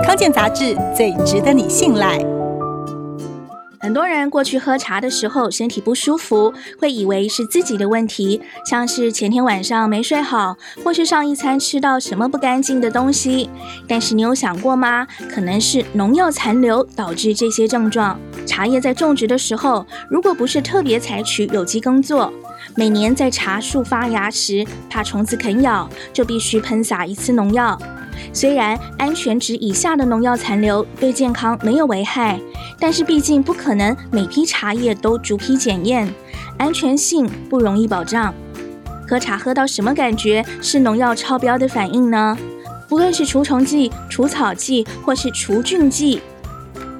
康健杂志最值得你信赖。很多人过去喝茶的时候，身体不舒服，会以为是自己的问题，像是前天晚上没睡好，或是上一餐吃到什么不干净的东西。但是你有想过吗？可能是农药残留导致这些症状。茶叶在种植的时候，如果不是特别采取有机耕作，每年在茶树发芽时，怕虫子啃咬，就必须喷洒一次农药。虽然安全值以下的农药残留对健康没有危害，但是毕竟不可能每批茶叶都逐批检验，安全性不容易保障。喝茶喝到什么感觉是农药超标的反应呢？不论是除虫剂、除草剂或是除菌剂，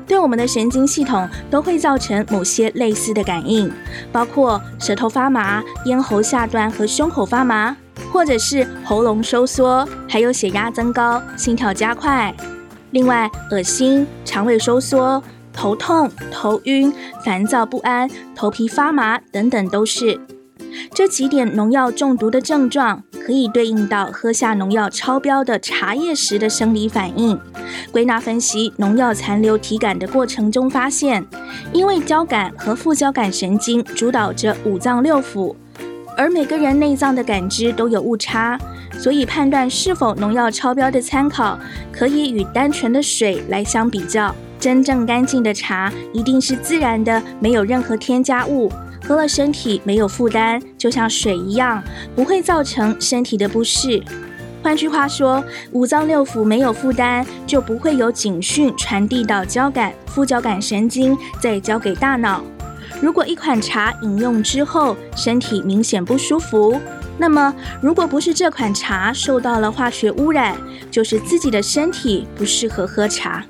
对我们的神经系统都会造成某些类似的感应，包括舌头发麻、咽喉下段和胸口发麻。或者是喉咙收缩，还有血压增高、心跳加快，另外恶心、肠胃收缩、头痛、头晕、烦躁不安、头皮发麻等等，都是这几点农药中毒的症状，可以对应到喝下农药超标的茶叶时的生理反应。归纳分析农药残留体感的过程中发现，因为交感和副交感神经主导着五脏六腑。而每个人内脏的感知都有误差，所以判断是否农药超标的参考，可以与单纯的水来相比较。真正干净的茶一定是自然的，没有任何添加物，喝了身体没有负担，就像水一样，不会造成身体的不适。换句话说，五脏六腑没有负担，就不会有警讯传递到交感、副交感神经，再交给大脑。如果一款茶饮用之后身体明显不舒服，那么如果不是这款茶受到了化学污染，就是自己的身体不适合喝茶。